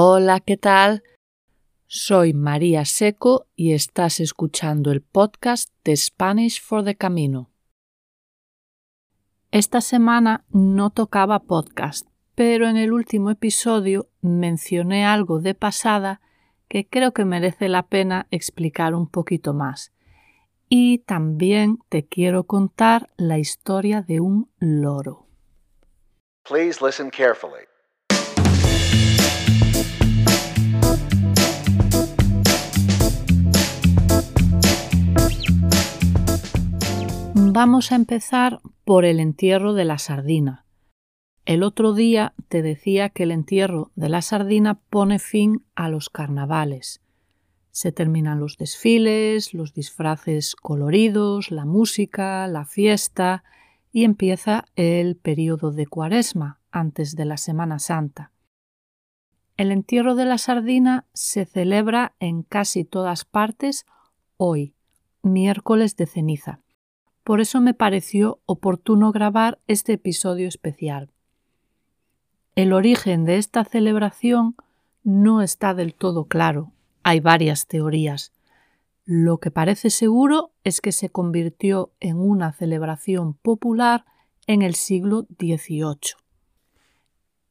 Hola, ¿qué tal? Soy María Seco y estás escuchando el podcast de Spanish for the Camino. Esta semana no tocaba podcast, pero en el último episodio mencioné algo de pasada que creo que merece la pena explicar un poquito más. Y también te quiero contar la historia de un loro. Please listen carefully. Vamos a empezar por el entierro de la sardina. El otro día te decía que el entierro de la sardina pone fin a los carnavales. Se terminan los desfiles, los disfraces coloridos, la música, la fiesta y empieza el periodo de cuaresma antes de la Semana Santa. El entierro de la sardina se celebra en casi todas partes hoy, miércoles de ceniza. Por eso me pareció oportuno grabar este episodio especial. El origen de esta celebración no está del todo claro. Hay varias teorías. Lo que parece seguro es que se convirtió en una celebración popular en el siglo XVIII.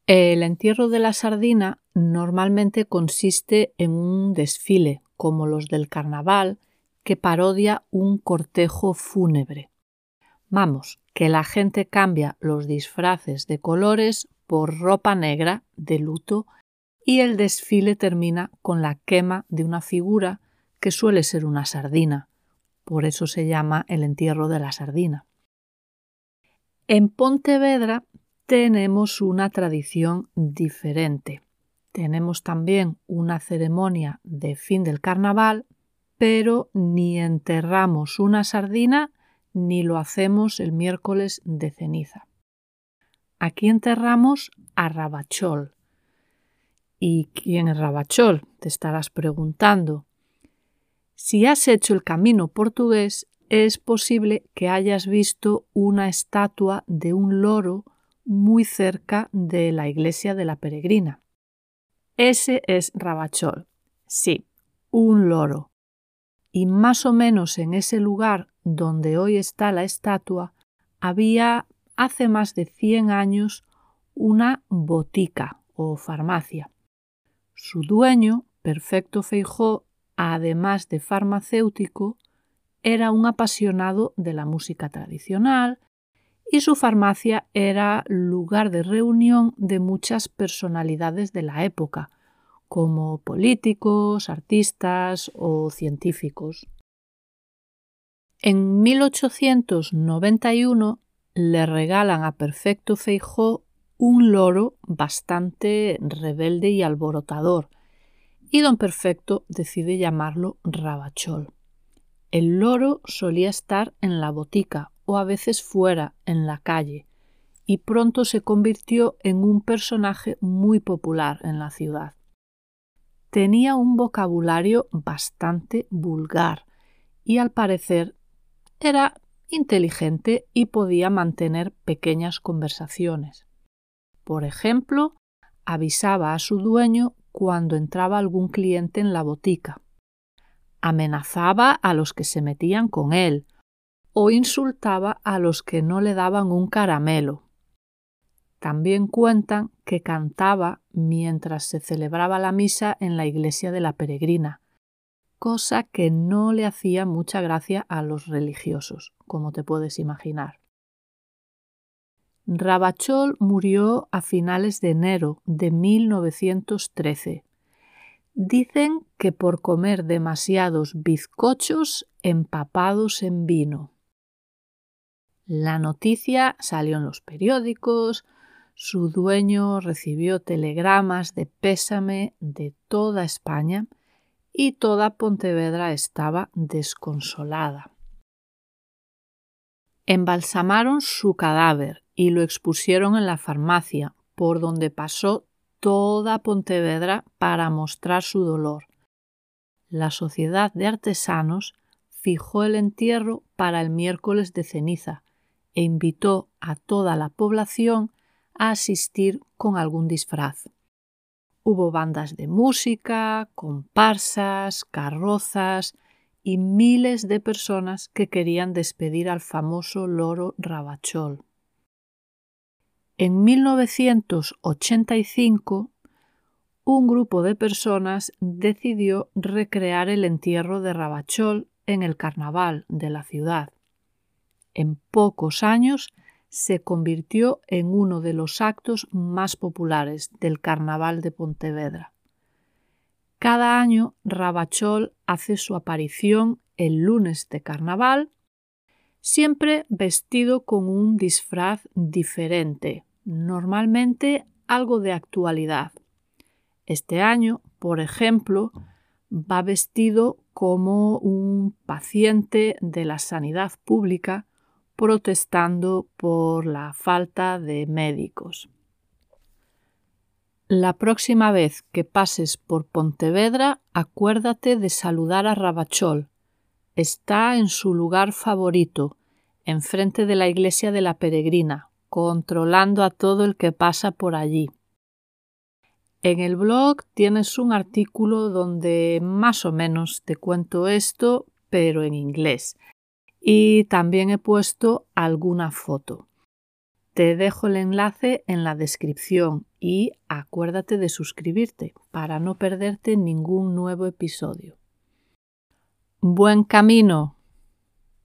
El entierro de la sardina normalmente consiste en un desfile, como los del carnaval, que parodia un cortejo fúnebre. Vamos, que la gente cambia los disfraces de colores por ropa negra de luto y el desfile termina con la quema de una figura que suele ser una sardina. Por eso se llama el entierro de la sardina. En Pontevedra tenemos una tradición diferente. Tenemos también una ceremonia de fin del carnaval pero ni enterramos una sardina ni lo hacemos el miércoles de ceniza. Aquí enterramos a Rabachol. ¿Y quién es Rabachol? Te estarás preguntando. Si has hecho el camino portugués, es posible que hayas visto una estatua de un loro muy cerca de la iglesia de la peregrina. Ese es Rabachol. Sí, un loro y más o menos en ese lugar donde hoy está la estatua había hace más de 100 años una botica o farmacia. Su dueño, Perfecto Feijó, además de farmacéutico, era un apasionado de la música tradicional y su farmacia era lugar de reunión de muchas personalidades de la época, como políticos, artistas o científicos. En 1891 le regalan a Perfecto Feijó un loro bastante rebelde y alborotador, y don Perfecto decide llamarlo Rabachol. El loro solía estar en la botica o a veces fuera, en la calle, y pronto se convirtió en un personaje muy popular en la ciudad tenía un vocabulario bastante vulgar y al parecer era inteligente y podía mantener pequeñas conversaciones. Por ejemplo, avisaba a su dueño cuando entraba algún cliente en la botica. Amenazaba a los que se metían con él o insultaba a los que no le daban un caramelo. También cuentan que cantaba mientras se celebraba la misa en la iglesia de la peregrina, cosa que no le hacía mucha gracia a los religiosos, como te puedes imaginar. Rabachol murió a finales de enero de 1913. Dicen que por comer demasiados bizcochos empapados en vino. La noticia salió en los periódicos, su dueño recibió telegramas de pésame de toda España y toda Pontevedra estaba desconsolada. Embalsamaron su cadáver y lo expusieron en la farmacia, por donde pasó toda Pontevedra para mostrar su dolor. La Sociedad de Artesanos fijó el entierro para el miércoles de ceniza e invitó a toda la población asistir con algún disfraz. Hubo bandas de música, comparsas, carrozas y miles de personas que querían despedir al famoso loro Rabachol. En 1985, un grupo de personas decidió recrear el entierro de Rabachol en el carnaval de la ciudad. En pocos años se convirtió en uno de los actos más populares del carnaval de Pontevedra. Cada año Rabachol hace su aparición el lunes de carnaval, siempre vestido con un disfraz diferente, normalmente algo de actualidad. Este año, por ejemplo, va vestido como un paciente de la sanidad pública protestando por la falta de médicos. La próxima vez que pases por Pontevedra, acuérdate de saludar a Rabachol. Está en su lugar favorito, enfrente de la iglesia de la Peregrina, controlando a todo el que pasa por allí. En el blog tienes un artículo donde más o menos te cuento esto, pero en inglés. Y también he puesto alguna foto. Te dejo el enlace en la descripción y acuérdate de suscribirte para no perderte ningún nuevo episodio. Buen camino.